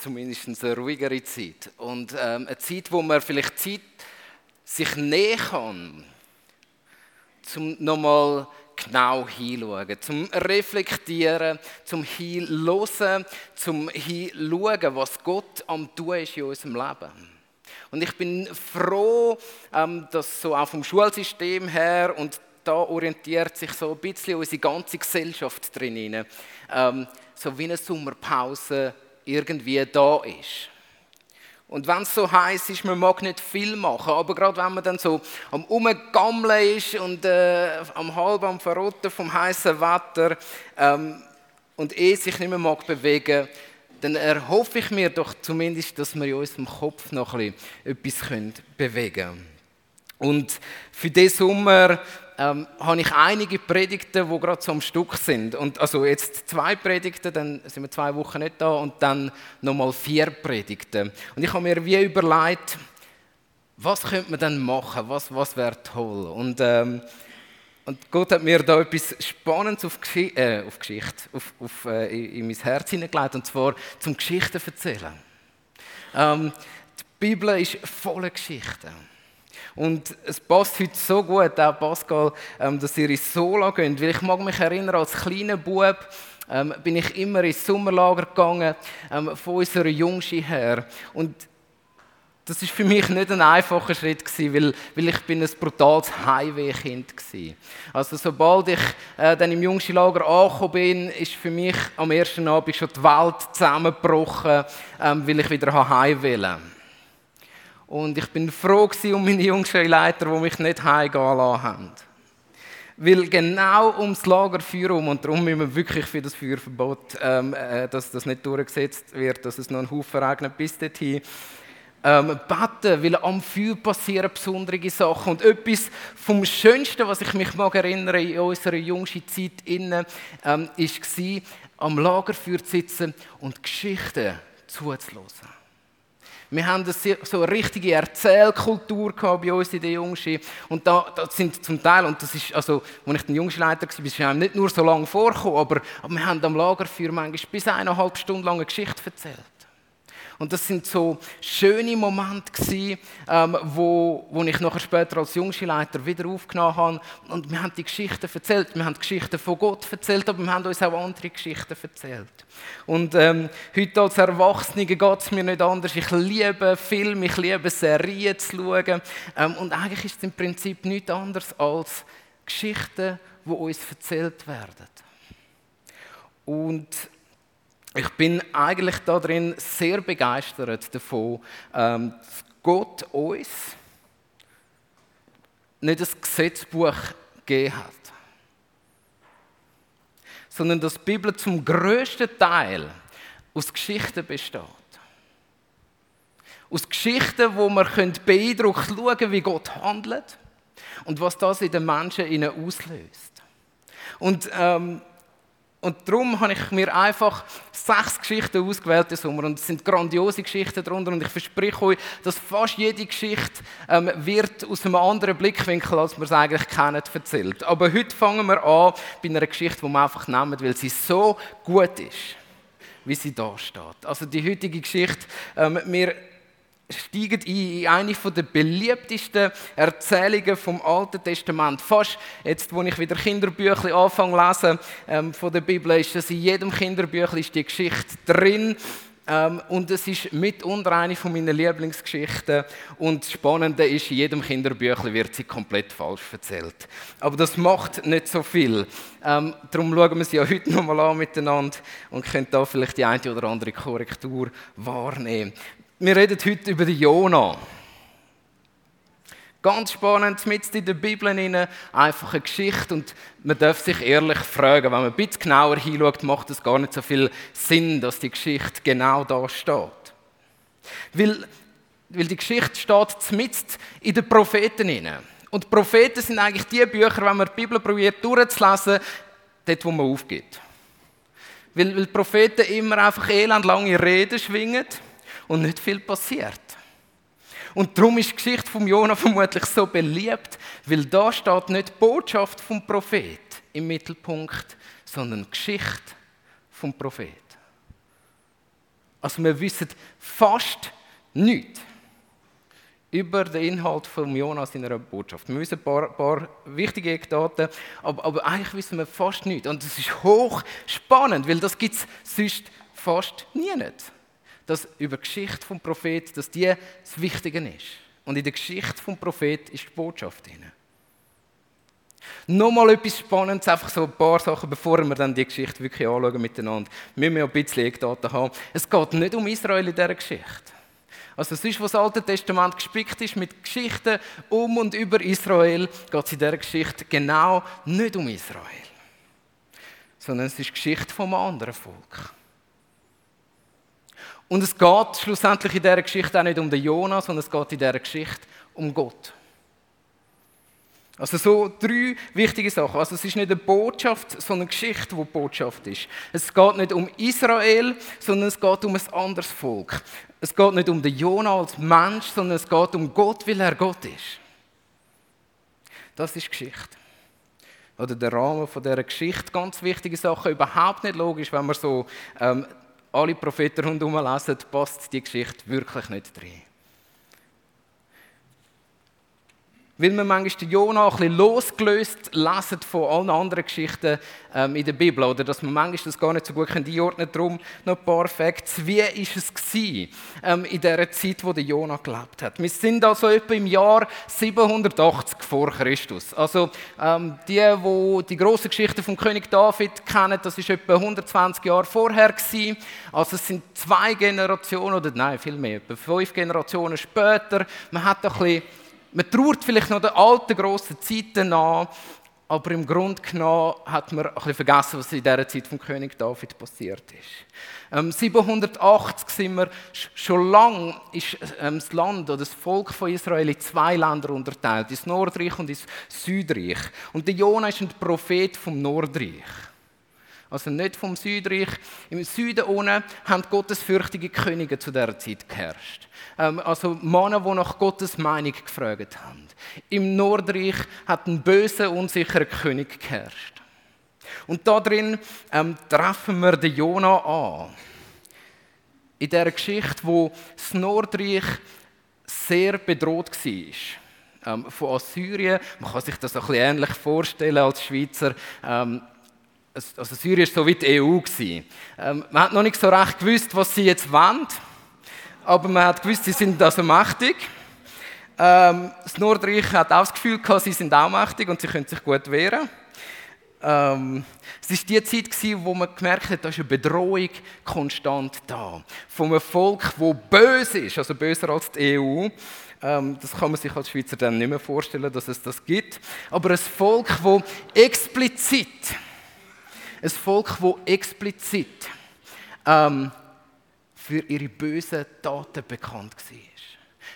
zumindest eine ruhigere Zeit. Und ähm, eine Zeit, wo man vielleicht Zeit sich näher kann, zum nochmal genau hinschauen, zum reflektieren, zum hinhören, zum hinschauen, was Gott am tun ist in unserem Leben. Und ich bin froh, ähm, dass so auch vom Schulsystem her und da orientiert sich so ein bisschen unsere ganze Gesellschaft drin, ähm, so wie eine Sommerpause irgendwie da ist. Und wenn es so heiß ist, man mag nicht viel machen, aber gerade wenn man dann so am Umgammeln ist und äh, am halb am Verrotten vom heißen Wetter ähm, und eh sich nicht mehr mag bewegen, dann erhoffe ich mir doch zumindest, dass wir in unserem Kopf noch ein bisschen etwas bewegen können. Und für diesen Sommer ähm, habe ich einige Predigten, die gerade so am Stück sind. Und also jetzt zwei Predigten, dann sind wir zwei Wochen nicht da und dann nochmal vier Predigten. Und ich habe mir wie überlegt, was könnte man dann machen, was, was wäre toll. Und, ähm, und Gott hat mir da etwas Spannendes auf, Geschi äh, auf Geschichte, auf, auf, äh, in, in mein Herz hineingelegt, und zwar zum Geschichten erzählen. Ähm, die Bibel ist voller Geschichten. Und es passt heute so gut, auch Pascal, ähm, dass ihr ins Sola geht. Weil ich mag mich erinnern, als kleiner Bub ähm, bin ich immer ins Sommerlager gegangen, ähm, von unserer Jungschi her. Und das ist für mich nicht ein einfacher Schritt gewesen, weil, weil ich bin ein brutales Highway-Kind war. Also sobald ich äh, dann im Jungschi-Lager angekommen bin, ist für mich am ersten Abend schon die Welt zusammengebrochen, ähm, weil ich wieder Highway wollte. Und ich bin froh um meine Jungschulleiter, die mich nicht heimgehen lassen haben. Weil genau ums Lagerfeuer herum, und darum müssen wir wirklich für das Feuerverbot, ähm, äh, dass das nicht durchgesetzt wird, dass es noch einen Haufen regnet bis dorthin, ähm, beten, weil am Feuer passieren besondere Sachen. Und etwas vom Schönsten, was ich mich mag erinnern in unserer jüngsten Zeit ähm, war, am Lagerfeuer zu sitzen und Geschichten zuzulassen. Wir haben so eine richtige Erzählkultur bei uns in der Jungschi. Und da, da, sind zum Teil, und das ist, also, als ich der Jungschi-Leiter war, ist einem nicht nur so lange vorgekommen, aber, aber wir haben am Lagerfeuer manchmal bis eineinhalb Stunden lang eine Geschichte erzählt. Und das sind so schöne Momente gewesen, ähm, wo, wo ich nachher später als Jungschileiter wieder aufgenommen habe. Und wir haben die Geschichten erzählt. Wir haben die Geschichten von Gott erzählt, aber wir haben uns auch andere Geschichten erzählt. Und ähm, heute als Erwachsene geht es mir nicht anders. Ich liebe Filme, ich liebe Serien zu schauen. Ähm, und eigentlich ist es im Prinzip nichts anderes als Geschichten, die uns erzählt werden. Und ich bin eigentlich darin sehr begeistert davon, ähm, dass Gott uns nicht das Gesetzbuch gegeben hat, sondern dass die Bibel zum größten Teil aus Geschichten besteht. Aus Geschichten, wo man beeindruckt schauen wie Gott handelt und was das in den Menschen auslöst. Und ähm, und darum habe ich mir einfach sechs Geschichten ausgewählt im Sommer. Und es sind grandiose Geschichten darunter. Und ich verspreche euch, dass fast jede Geschichte ähm, wird aus einem anderen Blickwinkel, als wir es eigentlich kennen, erzählt. Aber heute fangen wir an bei einer Geschichte, die wir einfach nehmen, weil sie so gut ist, wie sie da steht. Also die heutige Geschichte, ähm, wir steigen in eine der beliebtesten Erzählungen vom Alten Testament. Fast jetzt, wo ich wieder Kinderbücher anfange lesen ähm, von der Bibel, ist dass in jedem Kinderbüchlein die Geschichte drin. Ähm, und es ist mitunter eine von meinen Lieblingsgeschichten. Und das Spannende ist, in jedem Kinderbüchlein wird sie komplett falsch erzählt. Aber das macht nicht so viel. Ähm, darum schauen wir sie ja heute nochmal an miteinander und können da vielleicht die eine oder andere Korrektur wahrnehmen. Wir reden heute über den Jona. Ganz spannend, mit in der Bibel rein, einfach eine Geschichte und man darf sich ehrlich fragen, wenn man ein bisschen genauer hinschaut, macht es gar nicht so viel Sinn, dass die Geschichte genau da steht. Weil, weil die Geschichte steht mit in den Propheten rein. Und Propheten sind eigentlich die Bücher, wenn man die Bibel probiert durchzulesen, dort, wo man aufgeht. Weil, weil Propheten immer einfach elendlange Reden schwingen und nicht viel passiert. Und darum ist die Geschichte von Jona vermutlich so beliebt, weil da steht nicht die Botschaft vom Prophet im Mittelpunkt, sondern die Geschichte vom Prophet. Also wir wissen fast nichts über den Inhalt von Jonas in einer Botschaft. Wir wissen ein paar, paar wichtige Eckdaten, aber, aber, eigentlich wissen wir fast nichts. Und das ist hoch spannend, weil das gibt es sonst fast nie nicht. Dass über die Geschichte vom Prophet, dass die das Wichtige ist. Und in der Geschichte vom Prophet ist die Botschaft drin. Nochmal etwas Spannendes, einfach so ein paar Sachen, bevor wir dann die Geschichte wirklich anschauen miteinander. Müssen ja ein bisschen Eckdaten haben. Es geht nicht um Israel in dieser Geschichte. Also sonst, was das Alte Testament gespickt ist mit Geschichten um und über Israel, geht es in dieser Geschichte genau nicht um Israel. Sondern es ist die Geschichte vom anderen Volk. Und es geht schlussendlich in dieser Geschichte auch nicht um den Jonas, sondern es geht in dieser Geschichte um Gott. Also so drei wichtige Sachen. Also es ist nicht eine Botschaft, sondern eine Geschichte, wo Botschaft ist. Es geht nicht um Israel, sondern es geht um ein anderes Volk. Es geht nicht um den Jonah als Mensch, sondern es geht um Gott, weil er Gott ist. Das ist Geschichte. Oder der Rahmen von dieser Geschichte. Ganz wichtige Sachen, überhaupt nicht logisch, wenn man so ähm, alle Propheten rundherum lesen, passt die Geschichte wirklich nicht drin. Weil wir manchmal den Jona ein bisschen losgelöst lesen von allen anderen Geschichten ähm, in der Bibel. Oder dass wir manchmal das gar nicht so gut einordnen können. Darum noch ein paar Facts. Wie war es gewesen, ähm, in der Zeit, wo der Jona gelebt hat? Wir sind also etwa im Jahr 780 vor Christus. Also ähm, die, die die große Geschichte vom König David kennen, das ist etwa 120 Jahre vorher gewesen. Also es sind zwei Generationen, oder nein, viel mehr, etwa fünf Generationen später. Man hat ein bisschen man trauert vielleicht noch den alten grossen Zeiten an, aber im Grunde genommen hat man ein bisschen vergessen, was in dieser Zeit vom König David passiert ist. Ähm, 780 sind wir, schon lange ist ähm, das Land oder das Volk von Israel in zwei Länder unterteilt, ins Nordreich und ins Südreich. Und der Jona ist ein Prophet vom Nordreich also nicht vom Südreich. Im Süden unten haben gottesfürchtige Könige zu dieser Zeit geherrscht. Ähm, also Männer, die nach Gottes Meinung gefragt haben. Im Nordreich hat ein böser, unsicherer König geherrscht. Und da drin ähm, treffen wir den Jona an. In der Geschichte, wo das Nordreich sehr bedroht war ähm, von Assyrien. Man kann sich das ein bisschen ähnlich vorstellen als Schweizer. Ähm, also Syrien war so wie die EU. Ähm, man hat noch nicht so recht gewusst, was sie jetzt wollen, aber man hat gewusst, sie sind also mächtig. Ähm, das Nordreich hat auch das Gefühl gehabt, sie sind auch mächtig und sie können sich gut wehren. Ähm, es war die Zeit, wo man gemerkt hat, da ist eine Bedrohung konstant da. Von einem Volk, das böse ist, also böser als die EU. Ähm, das kann man sich als Schweizer dann nicht mehr vorstellen, dass es das gibt. Aber ein Volk, das explizit ein Volk, das explizit ähm, für ihre bösen Taten bekannt war.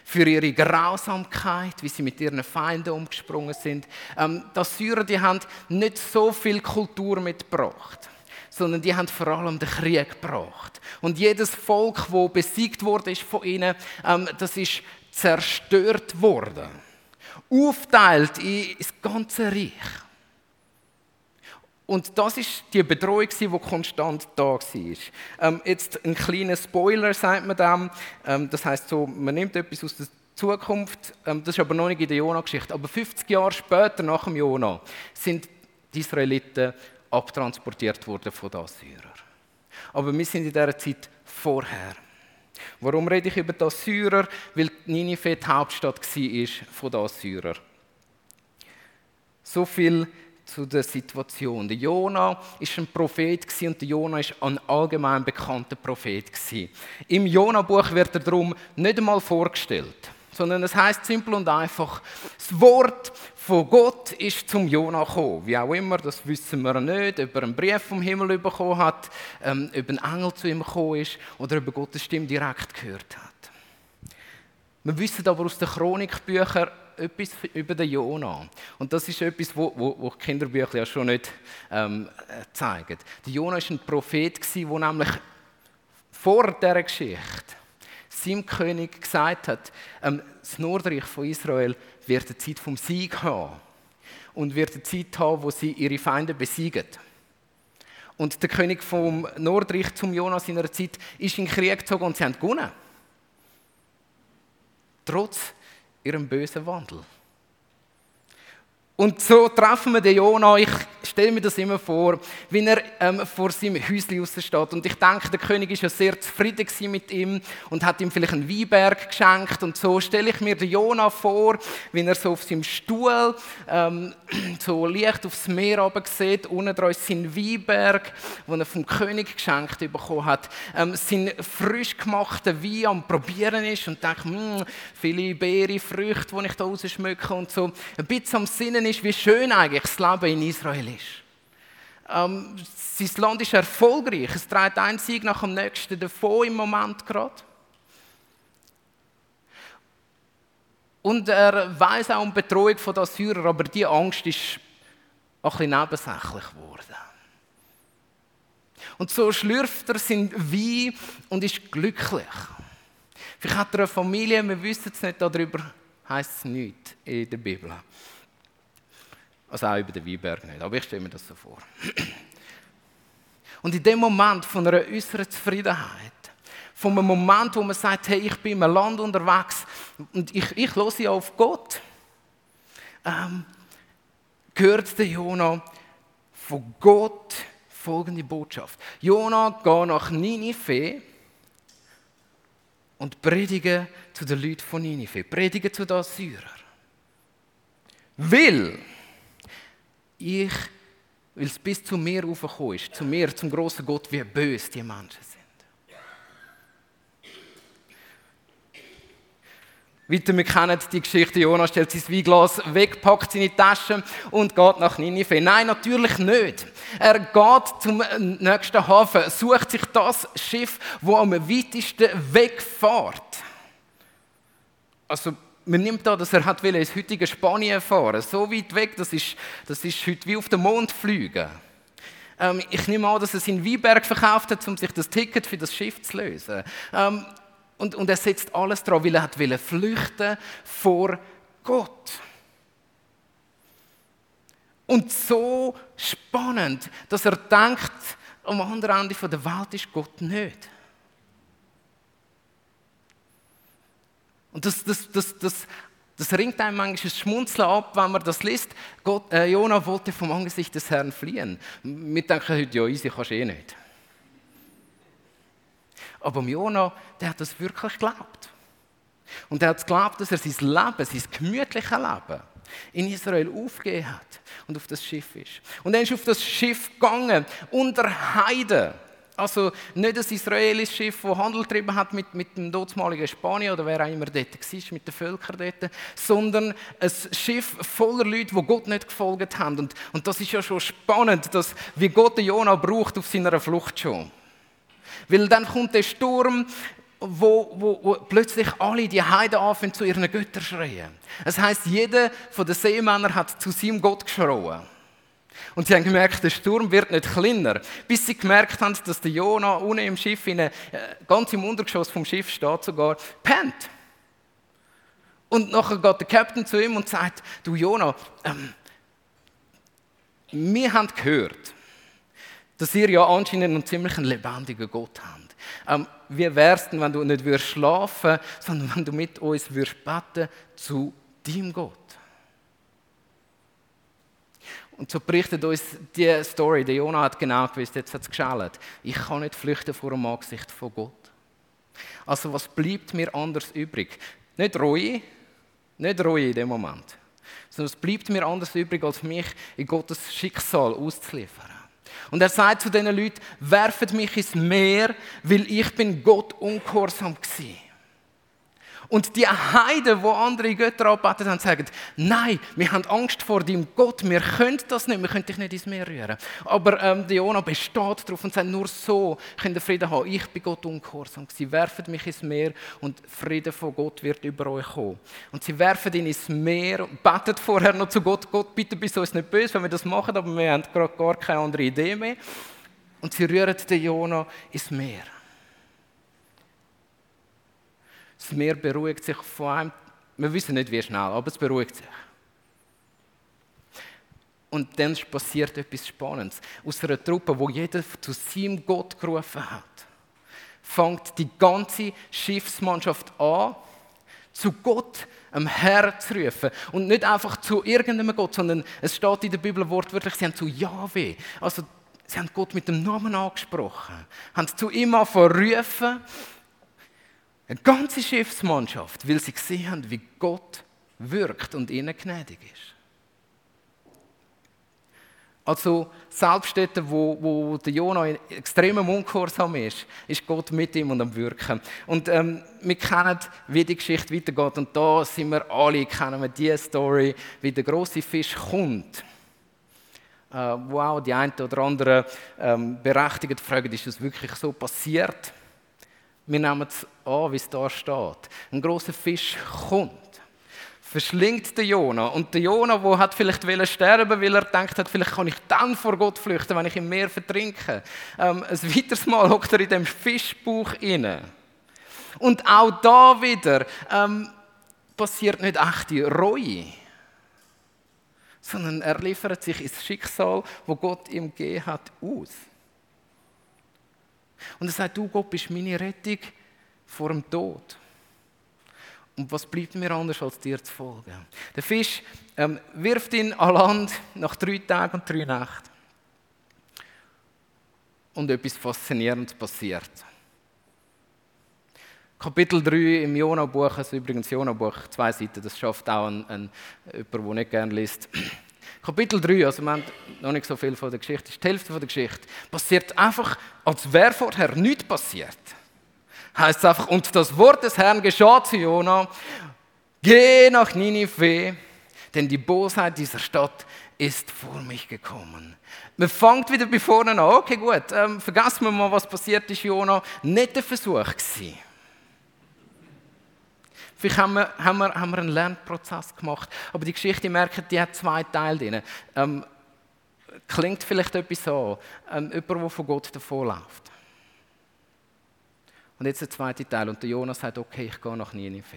Für ihre Grausamkeit, wie sie mit ihren Feinden umgesprungen sind. Ähm, die Syrer die haben nicht so viel Kultur mitgebracht sondern die haben vor allem den Krieg gebracht. Und jedes Volk, das besiegt wurde ist von ihnen, ähm, das ist zerstört worden. Aufteilt das ganze Reich. Und das ist die Bedrohung, die konstant da war. Ähm, jetzt ein kleiner Spoiler, sagt man dem. Ähm, das heißt so, man nimmt etwas aus der Zukunft, ähm, das ist aber noch nicht in der Jona-Geschichte. Aber 50 Jahre später, nach dem Jona, sind die Israeliten abtransportiert worden von den Assyrern. Aber wir sind in dieser Zeit vorher. Warum rede ich über die Assyrer? Weil Ninive die Hauptstadt war von den Assyrern. So viel zu der Situation. Der Jona ist ein Prophet und der Jona ist ein allgemein bekannter Prophet Im Jona-Buch wird er darum nicht einmal vorgestellt, sondern es heißt simpel und einfach: Das Wort von Gott ist zum Jona gekommen. Wie auch immer, das wissen wir nicht, ob er einen Brief vom Himmel bekommen hat, ähm, ob ein Engel zu ihm gekommen ist oder ob er Gottes Stimme direkt gehört hat. Wir wissen aber aus den Chronikbüchern etwas über den Jona. Und das ist etwas, wo, wo, wo Kinderbücher ja schon nicht ähm, zeigen. Der Jona war ein Prophet, der nämlich vor dieser Geschichte seinem König gesagt hat, ähm, das Nordreich von Israel wird eine Zeit vom Sieg haben und wird eine Zeit haben, wo sie ihre Feinde besiegen. Und der König vom Nordreich zum Jonas in einer Zeit ist in den Krieg gezogen und sie haben gewonnen. Trotz ihrem bösen Wandel. Und so treffen wir den Jona. Ich stelle mir das immer vor, wie er ähm, vor seinem Häuschen steht. Und ich denke, der König ist ja sehr zufrieden mit ihm und hat ihm vielleicht einen Weinberg geschenkt. Und so stelle ich mir den Jona vor, wie er so auf seinem Stuhl ähm, so leicht aufs Meer runter sieht. Unten dran ist sein Weinberg, den er vom König geschenkt bekommen hat. Ähm, sein frisch gemachter Wein am Probieren ist und denkt, hm, viele Beere, Früchte, die ich da rausschmücke und so. Ein bisschen am Sinnen ist, wie schön eigentlich das Leben in Israel ist. Ähm, sein Land ist erfolgreich. Es trägt ein Sieg nach dem nächsten davon im Moment gerade. Und er weiß auch um die Betreuung der Assyrer, aber die Angst ist ein bisschen nebensächlich geworden. Und so schlürft er sein Wein und ist glücklich. Vielleicht hat er eine Familie, wir wissen es nicht, darüber heißt es nichts in der Bibel. Also auch über den Weinberg nicht, aber ich stelle mir das so vor. Und in dem Moment von einer äußeren Zufriedenheit, von einem Moment, wo man sagt, hey, ich bin im Land unterwegs und ich, ich höre auf Gott, ähm, gehört der Jona von Gott folgende Botschaft. Jona, geh nach Ninive und predige zu den Leuten von Ninive, predige zu den Assyrern. Will ich, weil es bis zu mir raufgekommen ist, zu mir, zum großen Gott, wie böse die Menschen sind. Weiter, wir kennen die Geschichte, Jonas stellt sein Weinglas weg, packt seine Tasche und geht nach Ninive. Nein, natürlich nicht. Er geht zum nächsten Hafen, sucht sich das Schiff, wo am weitesten wegfährt. Also man nimmt da, dass er hat ins heutige Spanien fahren So weit weg, das ist, das ist heute wie auf den Mond fliegen. Ähm, ich nehme an, dass er seinen Weinberg verkauft hat, um sich das Ticket für das Schiff zu lösen. Ähm, und, und er setzt alles daran, weil er hat flüchten vor Gott. Und so spannend, dass er denkt, am anderen Ende der Welt ist Gott nicht. Und das, das, das, das, das ringt einem manchmal ein Schmunzeln ab, wenn man das liest. Gott, äh, Jona wollte vom Angesicht des Herrn fliehen. Wir denken heute, ja, easy kannst du eh nicht. Aber Jona, der hat das wirklich geglaubt. Und er hat geglaubt, dass er sein Leben, sein gemütliches Leben in Israel aufgegeben hat und auf das Schiff ist. Und er ist auf das Schiff gegangen, unter Heiden. Also nicht ein israelisches Schiff, das Handel getrieben hat mit, mit dem dortmaligen Spanien oder wer auch immer dort war, mit den Völkern dort, sondern ein Schiff voller Leute, die Gott nicht gefolgt haben. Und, und das ist ja schon spannend, dass, wie Gott den Jonah braucht auf seiner Flucht schon. Weil dann kommt der Sturm, wo, wo, wo, plötzlich alle die Heiden anfangen zu ihren Göttern schreien. Das heißt, jeder von den Seemännern hat zu seinem Gott geschrien. Und sie haben gemerkt, der Sturm wird nicht kleiner. Bis sie gemerkt haben, dass der Jona unten im Schiff, in äh, ganz im Untergeschoss vom Schiff steht sogar, pennt. Und nachher geht der Captain zu ihm und sagt, du Jona, ähm, wir haben gehört, dass ihr ja anscheinend einen ziemlich lebendigen Gott habt. Ähm, wie wär's denn, wenn du nicht würdest schlafen, sondern wenn du mit uns würdest beten zu deinem Gott? Und so berichtet uns die Story. Der Jonah hat genau gewusst, jetzt hat es geschält. Ich kann nicht flüchten vor dem Angesicht von Gott. Also was bleibt mir anders übrig? Nicht Reue, nicht Reue in dem Moment. Sondern es bleibt mir anders übrig, als mich in Gottes Schicksal auszuliefern. Und er sagt zu diesen Leuten, werfet mich ins Meer, weil ich bin Gott ungehorsam gewesen. Und die Heiden, die andere Götter anbeten haben, sagen, nein, wir haben Angst vor deinem Gott, wir können das nicht, wir können dich nicht ins Meer rühren. Aber ähm, Jona besteht darauf und sagt, nur so könnt ihr Frieden haben. Ich bin Gott ungehorsam. Sie werfen mich ins Meer und Frieden von Gott wird über euch kommen. Und sie werfen ihn ins Meer und beten vorher noch zu Gott, Gott, bitte bist du uns nicht böse, wenn wir das machen, aber wir haben gerade gar keine andere Idee mehr. Und sie rühren den Jona ins Meer. Das Meer beruhigt sich von einem. Wir wissen nicht, wie schnell, aber es beruhigt sich. Und dann passiert etwas Spannendes. Aus einer Truppe, wo jeder zu seinem Gott gerufen hat, fängt die ganze Schiffsmannschaft an, zu Gott, am Herr zu rufen. Und nicht einfach zu irgendeinem Gott, sondern es steht in der Bibel wortwörtlich, sie haben zu Yahweh. Also, sie haben Gott mit dem Namen angesprochen, haben zu ihm rufen. Eine ganze Schiffsmannschaft, weil sie gesehen haben, wie Gott wirkt und ihnen gnädig ist. Also selbst dort, wo, wo der Jonah in extremem Ungehorsam ist, ist Gott mit ihm und am Wirken. Und ähm, wir kennen, wie die Geschichte weitergeht. Und da sind wir alle, kennen wir diese Story, wie der große Fisch kommt. Äh, wo auch die einen oder anderen ähm, berechtigt fragen, ist das wirklich so passiert? Wir nehmen es an, wie es da steht. Ein großer Fisch kommt verschlingt den Jona. Und der Jona, der hat vielleicht sterben weil er denkt hat, vielleicht kann ich dann vor Gott flüchten, wenn ich im Meer vertrinke. Ähm, ein weiteres Mal hockt er in dem Fischbuch inne. Und auch da wieder ähm, passiert nicht echte Reue, sondern er liefert sich ins Schicksal, wo Gott ihm gegeben hat, aus. Und er sagt, du Gott bist meine Rettung vor dem Tod. Und was bleibt mir anders, als dir zu folgen? Der Fisch ähm, wirft ihn an Land nach drei Tagen und drei Nächten. Und etwas Faszinierendes passiert. Kapitel 3 im Jona-Buch, also übrigens Jona-Buch, zwei Seiten, das schafft auch ein, ein, jemand, der nicht gerne liest. Kapitel 3, also wir haben noch nicht so viel von der Geschichte, ist die Hälfte von der Geschichte, passiert einfach, als wäre vorher nichts passiert heißt es einfach, und das Wort des Herrn geschah zu Jona, geh nach Ninive, denn die Bosheit dieser Stadt ist vor mich gekommen. Man fängt wieder bei vorne an. Okay, gut, ähm, vergessen wir mal, was passiert ist, Jona. Nicht der Versuch gewesen. Vielleicht haben wir, haben, wir, haben wir einen Lernprozess gemacht. Aber die Geschichte, merkt, die hat zwei Teile drin. Ähm, klingt vielleicht etwas an. Ähm, jemand, der von Gott davonläuft. Und jetzt der zweite Teil. Und der Jonas sagt, okay, ich gehe nach Ninive.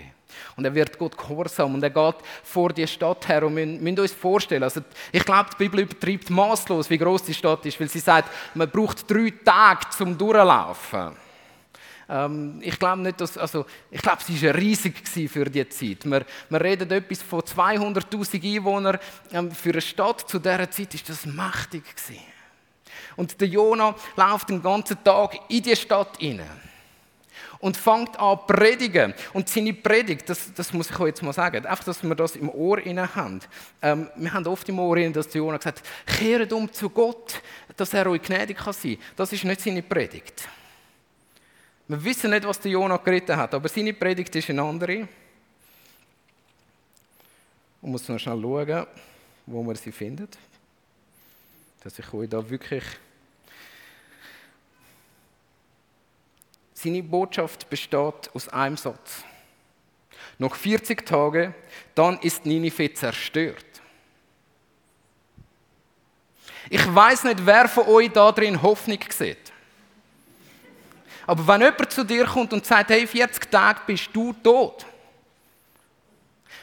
Und er wird Gott gehorsam und er geht vor die Stadt her. Und wir müssen uns vorstellen, also ich glaube, die Bibel übertreibt maßlos, wie groß die Stadt ist, weil sie sagt, man braucht drei Tage zum Durchlaufen. Ähm, ich glaube nicht, dass, also ich glaube, sie war riesig für die Zeit. Wir, wir reden etwas von 200.000 Einwohnern. Ähm, für eine Stadt zu dieser Zeit ist das mächtig gewesen. Und der Jonah läuft den ganzen Tag in die Stadt hinein und fängt an zu predigen. Und seine Predigt, das, das muss ich euch jetzt mal sagen, einfach, dass wir das im Ohr inne haben. Ähm, wir haben oft im Ohr inne, dass Jonah gesagt hat, kehret um zu Gott, dass er euch gnädig kann sein. Das ist nicht seine Predigt. Wir wissen nicht, was der Jonah geritten hat, aber seine Predigt ist eine andere. Man muss noch schnell schauen, wo man sie findet. Dass ich euch da wirklich Seine Botschaft besteht aus einem Satz. Noch 40 Tage, dann ist Ninive zerstört. Ich weiß nicht, wer von euch da drin Hoffnung sieht. Aber wenn jemand zu dir kommt und sagt, hey, 40 Tage bist du tot,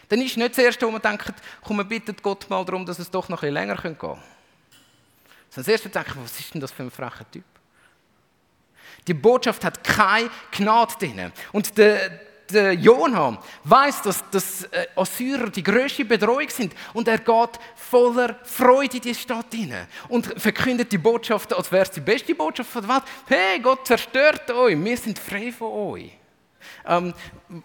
dann ist nicht das Erste, wo man denkt, komm, wir bitten Gott mal darum, dass es doch noch bisschen länger gehen kann. Sondern das Erste denke ich, was ist denn das für ein frecher Typ? Die Botschaft hat keine Gnade drin. Und der, der Jonah weiß, dass, dass äh, Assyrer die größte Bedrohung sind und er geht voller Freude in die Stadt hinein und verkündet die Botschaft, als wäre es die beste Botschaft der Welt. Hey, Gott zerstört euch, wir sind frei von euch. Ähm,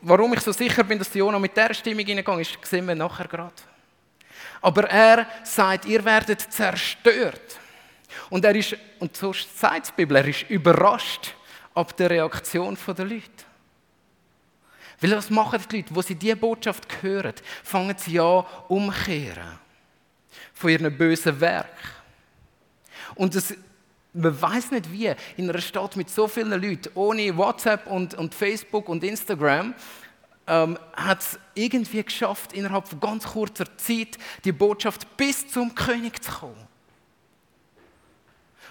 warum ich so sicher bin, dass Jonah mit der Stimmung hineingegangen ist, sehen wir nachher gerade. Aber er sagt, ihr werdet zerstört. Und er ist, und so sagt die Bibel, er ist überrascht ab der Reaktion der Leute. Weil was machen die Leute? Wo sie diese Botschaft hören, fangen sie an umkehren von ihren bösen Werk. Und das, man weiß nicht wie, in einer Stadt mit so vielen Leuten, ohne WhatsApp und, und Facebook und Instagram, ähm, hat es irgendwie geschafft, innerhalb von ganz kurzer Zeit die Botschaft bis zum König zu kommen.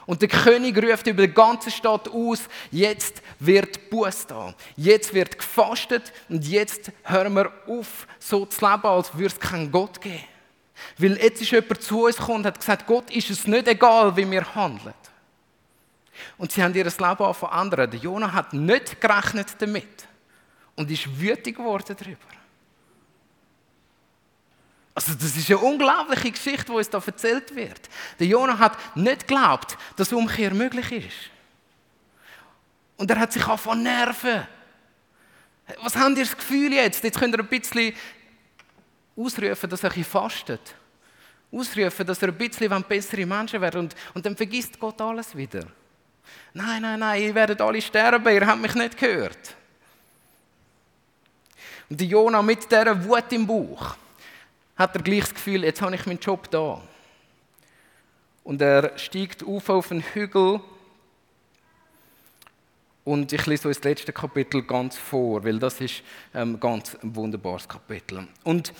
Und der König ruft über die ganze Stadt aus, jetzt wird Buß da. Jetzt wird gefastet und jetzt hören wir auf, so zu leben, als würde es keinen Gott geben. Weil jetzt ist jemand zu uns gekommen und hat gesagt, Gott ist es nicht egal, wie wir handeln. Und sie haben ihr Leben verändert. Der Jonah hat nicht gerechnet damit und ist wütig geworden darüber. Also das ist eine unglaubliche Geschichte, die uns da erzählt wird. Der Jonah hat nicht geglaubt, dass Umkehr möglich ist. Und er hat sich auch von nerven. Was habt ihr das Gefühl jetzt? Jetzt könnt ihr ein bisschen ausrufen, dass ihr fastet. Ausrufen, dass ihr ein bisschen bessere Menschen werden und, und dann vergisst Gott alles wieder. Nein, nein, nein, ihr werdet alle sterben, ihr habt mich nicht gehört. Und die Jona mit dieser Wut im Bauch hat er gleich das Gefühl, jetzt habe ich meinen Job da. Und er steigt auf auf einen Hügel und ich lese euch das letzte Kapitel ganz vor, weil das ist ähm, ganz ein wunderbares Kapitel. Und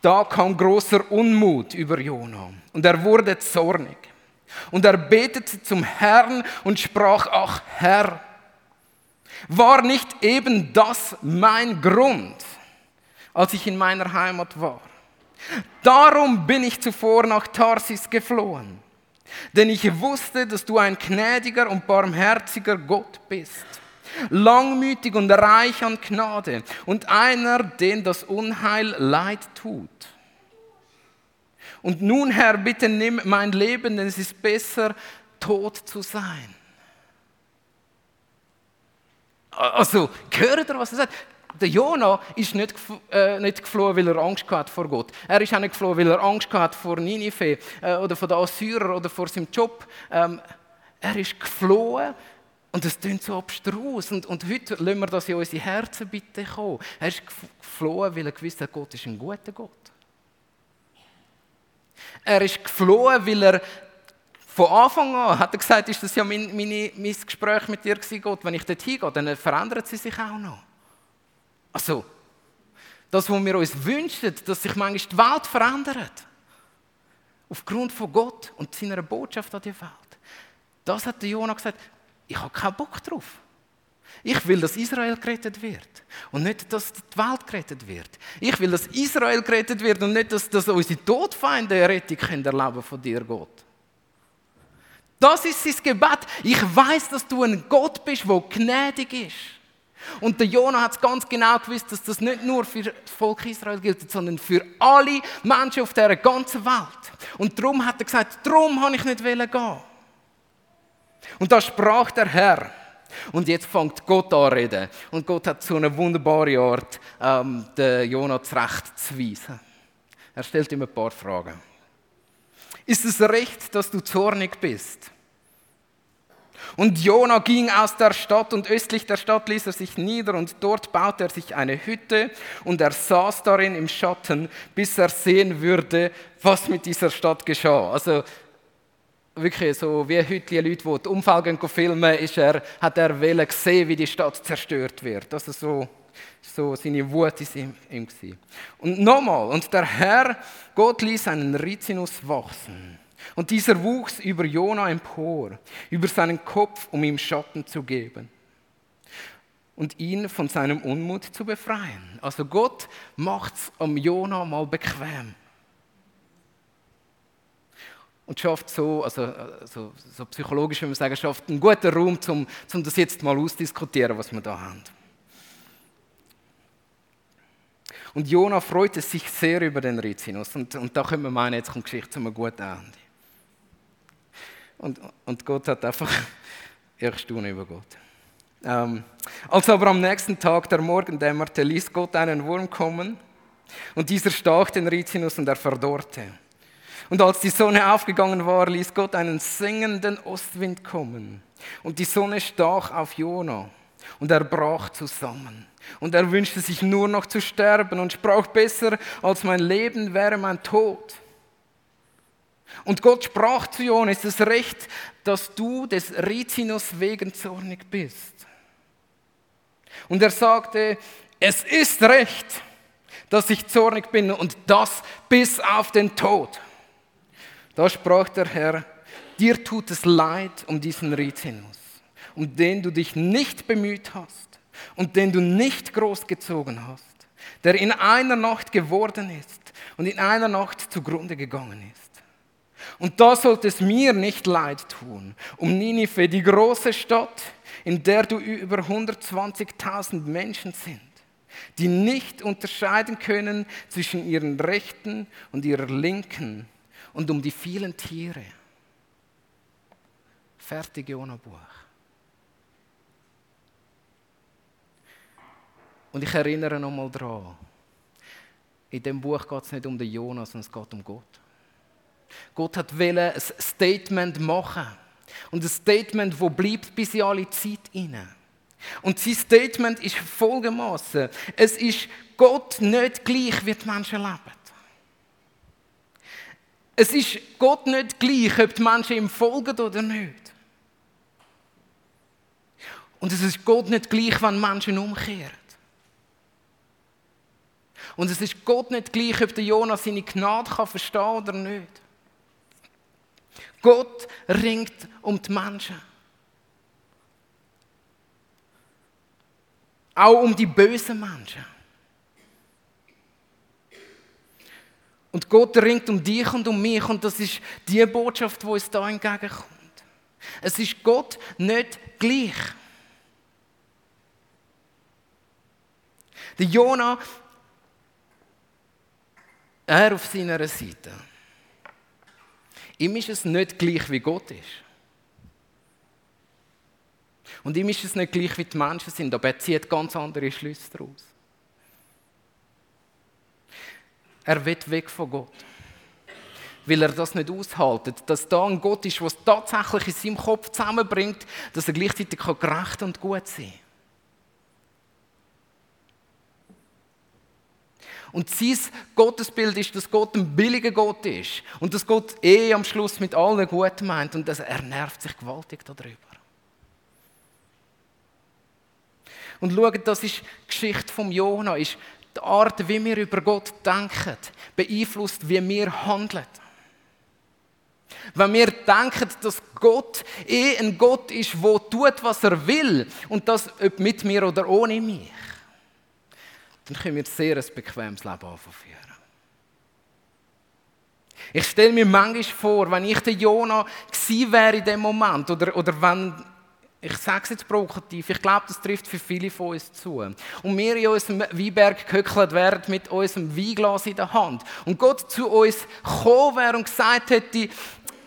da kam großer Unmut über Jona und er wurde zornig. Und er betete zum Herrn und sprach, ach Herr, war nicht eben das mein Grund, als ich in meiner Heimat war? Darum bin ich zuvor nach Tarsis geflohen, denn ich wusste, dass du ein gnädiger und barmherziger Gott bist, langmütig und reich an Gnade und einer, den das Unheil leid tut. Und nun, Herr, bitte nimm mein Leben, denn es ist besser, tot zu sein. Also, hört ihr, was er sagt? Der Jona ist nicht, äh, nicht geflohen, weil er Angst hatte vor Gott. Er ist auch nicht geflohen, weil er Angst hatte vor Ninive äh, oder vor den Assyrern oder vor seinem Job. Ähm, er ist geflohen und das klingt so abstrus. Und, und heute lassen wir das in unsere Herzen bitte kommen. Er ist geflohen, weil er gewusst hat, Gott ist ein guter Gott. Er ist geflohen, weil er von Anfang an hat er gesagt, ist das ja mein, meine, mein Gespräch mit dir gewesen, Gott. Wenn ich dort hingehe, dann verändert sie sich auch noch. Also, das, was wir uns wünschen, dass sich manchmal die Welt verändert. Aufgrund von Gott und seiner Botschaft an die Welt. Das hat der Jonah gesagt, ich habe keinen Bock drauf. Ich will, dass Israel gerettet wird. Und nicht, dass die Welt gerettet wird. Ich will, dass Israel gerettet wird und nicht, dass, dass unsere Todfeinde eine Rettung können erleben von dir, Gott. Das ist sein Gebet. Ich weiß, dass du ein Gott bist, der gnädig ist. Und der Jonah hat ganz genau gewusst, dass das nicht nur für das Volk Israel gilt, sondern für alle Menschen auf der ganzen Welt. Und darum hat er gesagt, darum habe ich nicht gehen. Und da sprach der Herr. Und jetzt fängt Gott an reden. Und Gott hat so eine wunderbare Art, ähm, den Jonah zurechtzuweisen. Er stellt ihm ein paar Fragen. Ist es recht, dass du zornig bist? Und Jona ging aus der Stadt und östlich der Stadt ließ er sich nieder und dort baute er sich eine Hütte und er saß darin im Schatten, bis er sehen würde, was mit dieser Stadt geschah. Also wirklich so wie heute Leute, die die Unfall filmen, ist er, hat er gesehen, wie die Stadt zerstört wird. Also so, so seine Wut ist ihm, ihm Und nochmal, und der Herr, Gott ließ einen Rizinus wachsen. Und dieser wuchs über Jona empor, über seinen Kopf, um ihm Schatten zu geben und ihn von seinem Unmut zu befreien. Also Gott macht es am Jona mal bequem und schafft so, also, also so psychologisch, wenn man sagen, schafft einen guten Raum, um, um das jetzt mal auszudiskutieren, was wir da haben. Und Jona freute sich sehr über den Rizinus. Und, und da können wir meinen, jetzt kommt die Geschichte zu einem guten Ende. Und, und Gott hat einfach, ich staune über Gott. Ähm, als aber am nächsten Tag der Morgen dämmerte, ließ Gott einen Wurm kommen. Und dieser stach den Rizinus und er verdorrte. Und als die Sonne aufgegangen war, ließ Gott einen singenden Ostwind kommen. Und die Sonne stach auf Jona und er brach zusammen. Und er wünschte sich nur noch zu sterben und sprach besser, als mein Leben wäre mein Tod. Und Gott sprach zu ist es recht, dass du des Rizinus wegen zornig bist? Und er sagte, es ist recht, dass ich zornig bin und das bis auf den Tod. Da sprach der Herr, dir tut es leid um diesen Rizinus, um den du dich nicht bemüht hast und den du nicht großgezogen hast. der in einer Nacht geworden ist und in einer Nacht zugrunde gegangen ist. Und da sollte es mir nicht leid tun, um Ninive, die große Stadt, in der du über 120.000 Menschen sind, die nicht unterscheiden können zwischen ihren rechten und ihrer linken und um die vielen Tiere. Fertig, Jona Buch. Und ich erinnere nochmal daran, in dem Buch geht es nicht um den Jonas, sondern es geht um Gott. Gott hat ein Statement machen. Und ein Statement, wo bleibt bis in alle Zeit inne. Und sein Statement ist folgendermaßen: Es ist Gott nicht gleich, wie die Menschen leben. Es ist Gott nicht gleich, ob die Menschen ihm folgen oder nicht. Und es ist Gott nicht gleich, wenn Menschen umkehren. Und es ist Gott nicht gleich, ob der Jonas seine Gnade kann verstehen oder nicht. Gott ringt um die Menschen. Auch um die bösen Menschen. Und Gott ringt um dich und um mich und das ist die Botschaft, die uns da entgegenkommt. Es ist Gott nicht gleich. Der Jonah, er auf seiner Seite. Ihm ist es nicht gleich, wie Gott ist. Und ihm ist es nicht gleich, wie die Menschen sind, aber er zieht ganz andere Schlüsse daraus. Er wird weg von Gott. Weil er das nicht aushaltet, dass da ein Gott ist, es tatsächlich in seinem Kopf zusammenbringt, dass er gleichzeitig gerecht und gut sein kann. Und sein Gottesbild ist, dass Gott ein billiger Gott ist. Und dass Gott eh am Schluss mit allen gut meint. Und er nervt sich gewaltig darüber. Und schaut, das ist die Geschichte vom Jona, ist die Art, wie wir über Gott denken, beeinflusst, wie wir handeln. Wenn wir denken, dass Gott eh ein Gott ist, der tut, was er will, und das ob mit mir oder ohne mich, dann können wir sehr ein bequemes Leben anführen. Ich stelle mir manchmal vor, wenn ich der Jona gewesen wäre in dem Moment, oder, oder wenn, ich sage es jetzt provokativ, ich glaube, das trifft für viele von uns zu. Und wir in unserem Weinberg gehöckelt wären mit unserem Weinglas in der Hand. Und Gott zu uns gekommen wäre und gesagt hätte,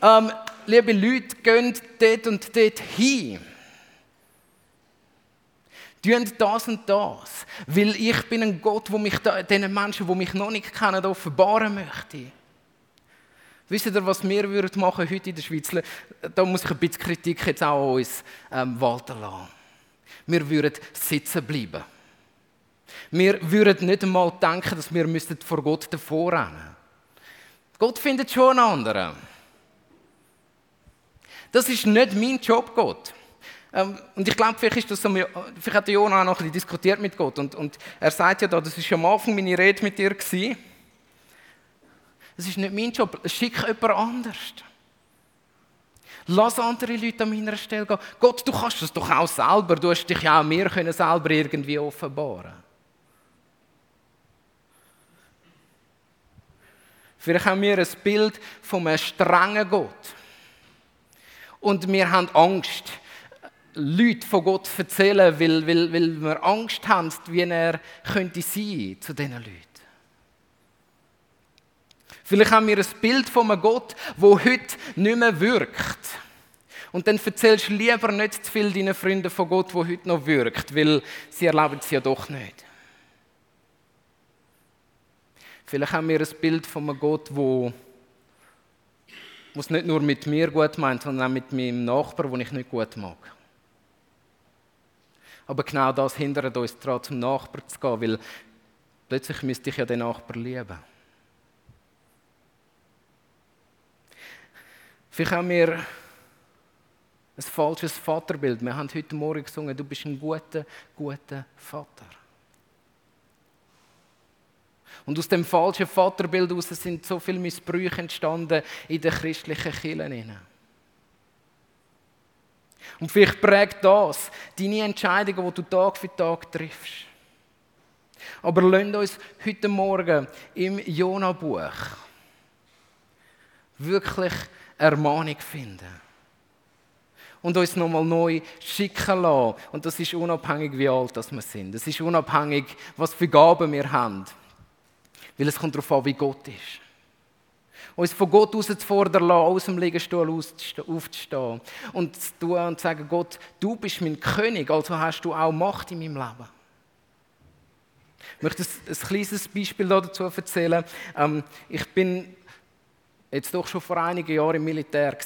ähm, liebe Leute, geht dort und dort hin. Tun das und das. Weil ich bin ein Gott, der mich da, den Menschen, die mich noch nicht kennen, offenbaren möchte. Wisst ihr, was wir würden machen heute in der Schweiz? Da muss ich ein bisschen Kritik jetzt auch an uns ähm, walten lassen. Wir würden sitzen bleiben. Wir würden nicht einmal denken, dass wir vor Gott davor rennen Gott findet schon einen anderen. Das ist nicht mein Job, Gott. Ähm, und ich glaube, vielleicht, ist das so, vielleicht hat Jonah auch noch ein bisschen diskutiert mit Gott. Und, und er sagt ja da, das ist am Anfang meine Rede mit dir gewesen. Das ist nicht mein Job. Schick jemand anders. Lass andere Leute an meiner Stelle gehen. Gott, du kannst das doch auch selber. Du hast dich ja auch mir können selber irgendwie offenbaren. Vielleicht haben wir ein Bild von einem strengen Gott. Und wir haben Angst, Leute von Gott erzählen, weil, weil, weil wir Angst haben, wie er könnte sein zu diesen Leuten. Vielleicht haben wir ein Bild von einem Gott, wo heute nicht mehr wirkt. Und dann erzählst du lieber nicht zu viel deinen Freunden von Gott, wo heute noch wirkt, weil sie erlauben es ja doch nicht. Vielleicht haben wir ein Bild von einem Gott, wo es nicht nur mit mir gut meint, sondern auch mit meinem Nachbarn, den ich nicht gut mag. Aber genau das hindert uns daran, zum Nachbarn zu gehen, weil plötzlich müsste ich ja den Nachbarn lieben. Vielleicht haben wir ein falsches Vaterbild. Wir haben heute Morgen gesungen, du bist ein guter, guter Vater. Und aus dem falschen Vaterbild heraus sind so viele Missbrüche entstanden in den christlichen Kirchen. Und vielleicht prägt das deine Entscheidungen, die du Tag für Tag triffst. Aber lasst uns heute Morgen im Jona-Buch wirklich Ermahnung finden. Und uns nochmal neu schicken lassen. Und das ist unabhängig, wie alt wir sind. Das ist unabhängig, was für Gaben wir haben. Weil es kommt darauf an, wie Gott ist. Uns von Gott herauszufordern, aus dem Liegestuhl aufzustehen und zu tun und zu sagen, Gott, du bist mein König, also hast du auch Macht in meinem Leben. Ich möchte ein, ein kleines Beispiel dazu erzählen. Ähm, ich bin jetzt doch schon vor einigen Jahren im Militär.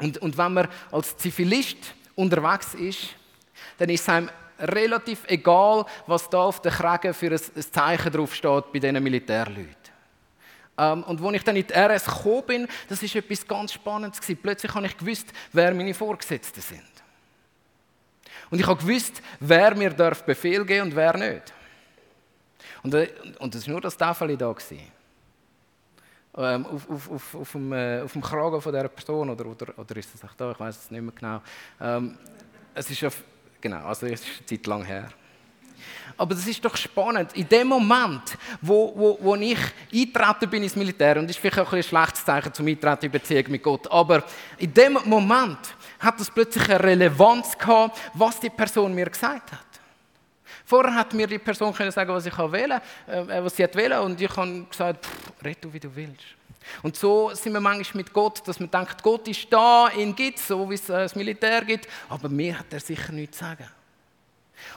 Und, und wenn man als Zivilist unterwegs ist, dann ist es einem relativ egal, was da auf der Kragen für ein Zeichen draufsteht bei diesen Militärleuten. Ähm, und als ich dann in die RS gekommen bin, das war etwas ganz Spannendes. Gewesen. Plötzlich habe ich gewusst, wer meine Vorgesetzten sind. Und ich habe gewusst, wer mir darf Befehl geben und wer nicht. Und, äh, und das war nur das Tafel da. Gewesen. Ähm, auf, auf, auf, auf, dem, äh, auf dem Kragen von dieser Person, oder, oder, oder ist das auch da, ich weiß es nicht mehr genau. Ähm, es ist auf, genau, also es ist eine Zeit lang her. Aber das ist doch spannend. In dem Moment, wo, wo, wo ich eintreten bin ins Militär, und das ist vielleicht auch ein, schlechtes Zeichen zum Eintreten in Beziehung mit Gott, aber in dem Moment hat das plötzlich eine Relevanz gehabt, was die Person mir gesagt hat. Vorher hat mir die Person können sagen, was ich wählen äh, was sie wählen und ich habe gesagt, pff, red du, wie du willst. Und so sind wir manchmal mit Gott, dass man denkt, Gott ist da, ihn gibt so wie es äh, das Militär gibt, aber mir hat er sicher nichts zu sagen.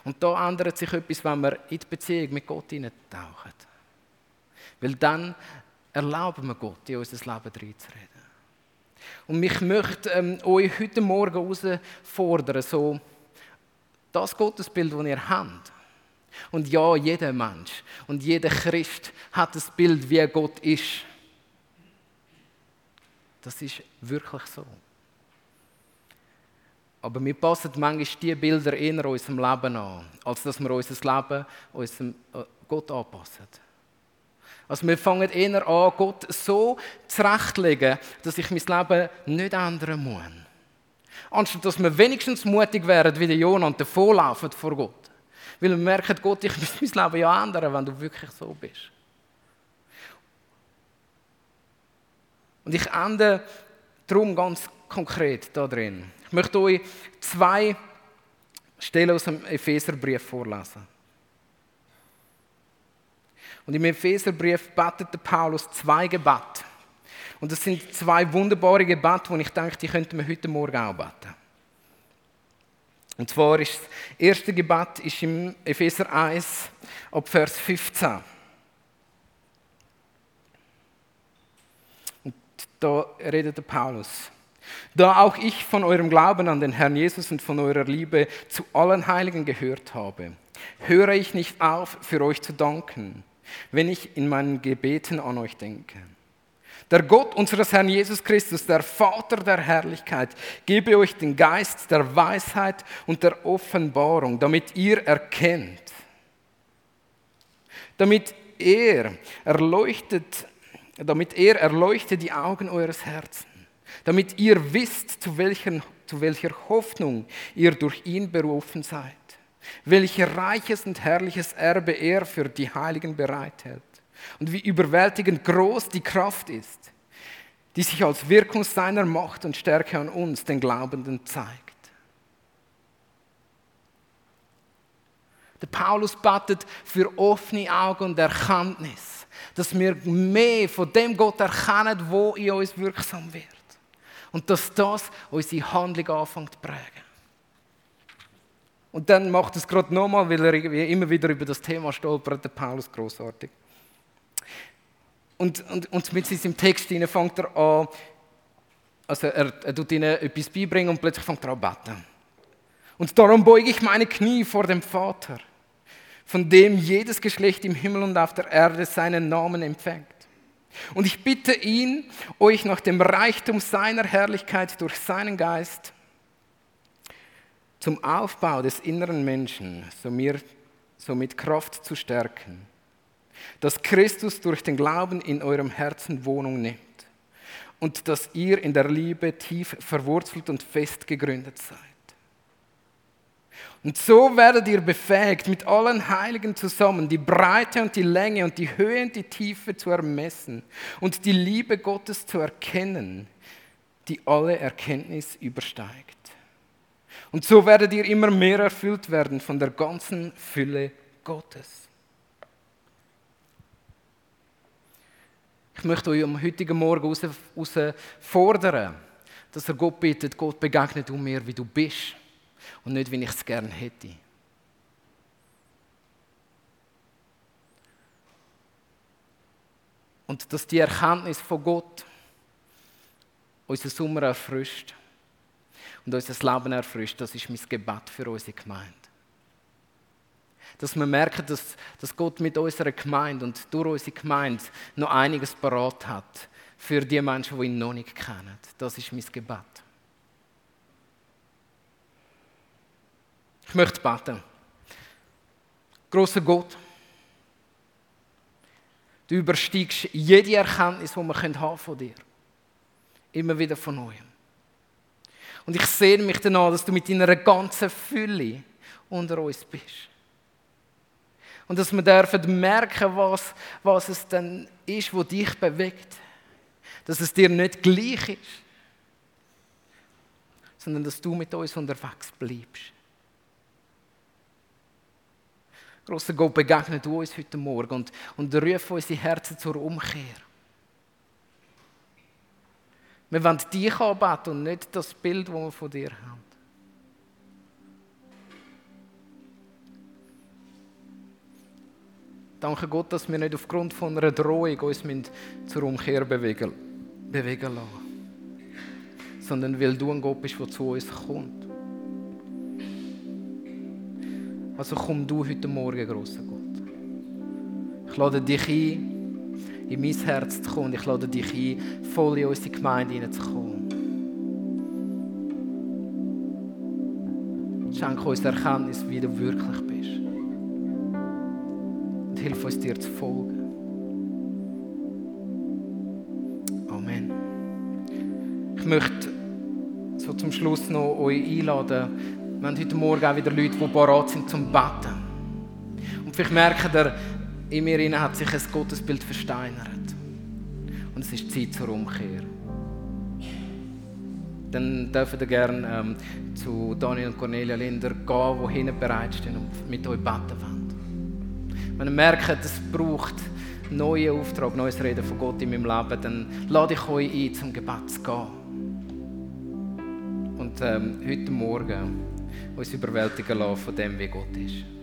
Und da ändert sich etwas, wenn wir in die Beziehung mit Gott hineintauchen. Weil dann erlauben wir Gott, in unser Leben reinzureden. Und ich möchte ähm, euch heute Morgen herausfordern, so das Gottesbild, das ihr habt. Und ja, jeder Mensch und jeder Christ hat das Bild, wie Gott ist. Das ist wirklich so. Aber wir passen manchmal diese Bilder in unserem Leben an, als dass wir unser Leben unserem äh, Gott anpassen. Also wir fangen eher an, Gott so zurechtzulegen, dass ich mein Leben nicht ändern muss. Anstatt dass wir wenigstens mutig werden wie der Jonah und davonlaufen vor Gott. Weil wir merken, Gott, ich muss mein Leben ja ändern, wenn du wirklich so bist. Und ich ende darum ganz konkret da drin. Ich möchte euch zwei Stellen aus dem Epheserbrief vorlesen. Und im Epheserbrief betet Paulus zwei Gebete. Und das sind zwei wunderbare Gebete, die ich denke, die könnten wir heute Morgen auch beten. Und zwar ist das erste Gebet ist im Epheser 1 ab Vers 15. Und da redet der Paulus. Da auch ich von eurem Glauben an den Herrn Jesus und von eurer Liebe zu allen Heiligen gehört habe, höre ich nicht auf, für euch zu danken, wenn ich in meinen Gebeten an euch denke. Der Gott unseres Herrn Jesus Christus, der Vater der Herrlichkeit, gebe euch den Geist der Weisheit und der Offenbarung, damit ihr erkennt, damit er erleuchtet, damit er erleuchtet die Augen eures Herzens damit ihr wisst, zu, welchen, zu welcher Hoffnung ihr durch ihn berufen seid, welches reiches und herrliches Erbe er für die Heiligen bereithält und wie überwältigend groß die Kraft ist, die sich als Wirkung seiner Macht und Stärke an uns, den Glaubenden, zeigt. Der Paulus betet für offene Augen und Erkenntnis, dass wir mehr von dem Gott erkennen, wo in uns wirksam wird. Und dass das unsere Handlung anfängt zu prägen. Und dann macht es gerade nochmal, weil er immer wieder über das Thema stolpert, der Paulus großartig. Und, und, und mit seinem Text fängt er an, also er, er tut ihnen etwas beibringen und plötzlich fängt er an beten. Und darum beuge ich meine Knie vor dem Vater, von dem jedes Geschlecht im Himmel und auf der Erde seinen Namen empfängt. Und ich bitte ihn, euch nach dem Reichtum seiner Herrlichkeit durch seinen Geist zum Aufbau des inneren Menschen somit Kraft zu stärken, dass Christus durch den Glauben in eurem Herzen Wohnung nimmt und dass ihr in der Liebe tief verwurzelt und fest gegründet seid. Und so werdet ihr befähigt, mit allen Heiligen zusammen die Breite und die Länge und die Höhe und die Tiefe zu ermessen und die Liebe Gottes zu erkennen, die alle Erkenntnis übersteigt. Und so werdet ihr immer mehr erfüllt werden von der ganzen Fülle Gottes. Ich möchte euch am heutigen Morgen herausfordern, dass er Gott bittet, Gott begegne du mir, wie du bist und nicht, wie ich es gerne hätte. Und dass die Erkenntnis von Gott unseren Sommer erfrischt und unser Leben erfrischt, das ist mein Gebet für unsere Gemeinde. Dass wir merken, dass, dass Gott mit unserer Gemeinde und durch unsere Gemeinde noch einiges parat hat für die Menschen, die ihn noch nicht kennen. Das ist mein Gebet. Ich möchte beten. Großer Gott, du übersteigst jede Erkenntnis, die wir haben von dir. Immer wieder von neuem. Und ich sehe mich danach, dass du mit deiner ganzen Fülle unter uns bist. Und dass wir dürfen merken, was, was es dann ist, was dich bewegt. Dass es dir nicht gleich ist, sondern dass du mit uns unterwegs bleibst. Großer Gott, begegne du uns heute Morgen und, und ruf unsere Herzen zur Umkehr. Wir wollen dich anbeten und nicht das Bild, das wir von dir haben. Danke Gott, dass wir nicht aufgrund von einer Drohung uns zur Umkehr bewegen, bewegen lassen. Sondern weil du ein Gott bist, der zu uns kommt. Also komm du heute Morgen, großer Gott. Ich lade dich ein, in mein Herz zu kommen. Ich lade dich ein, voll in unsere Gemeinde hineinzukommen. Schenk uns Erkenntnis, wie du wirklich bist. Und hilf uns, dir zu folgen. Amen. Ich möchte so zum Schluss noch euch einladen, wir haben heute Morgen auch wieder Leute, die bereit sind zum Beten. Und vielleicht merkt ihr, in mir hat sich ein Gottesbild versteinert. Und es ist Zeit zur Umkehr. Dann dürft ihr gerne ähm, zu Daniel und Cornelia Linder gehen, die hinten bereitstehen und mit euch beten wollen. Wenn ihr merkt, es braucht einen neuen Auftrag, neues Reden von Gott in meinem Leben, dann lade ich euch ein, zum Gebet zu gehen. Und ähm, heute Morgen uns überwältigen lassen von dem, wie Gott ist.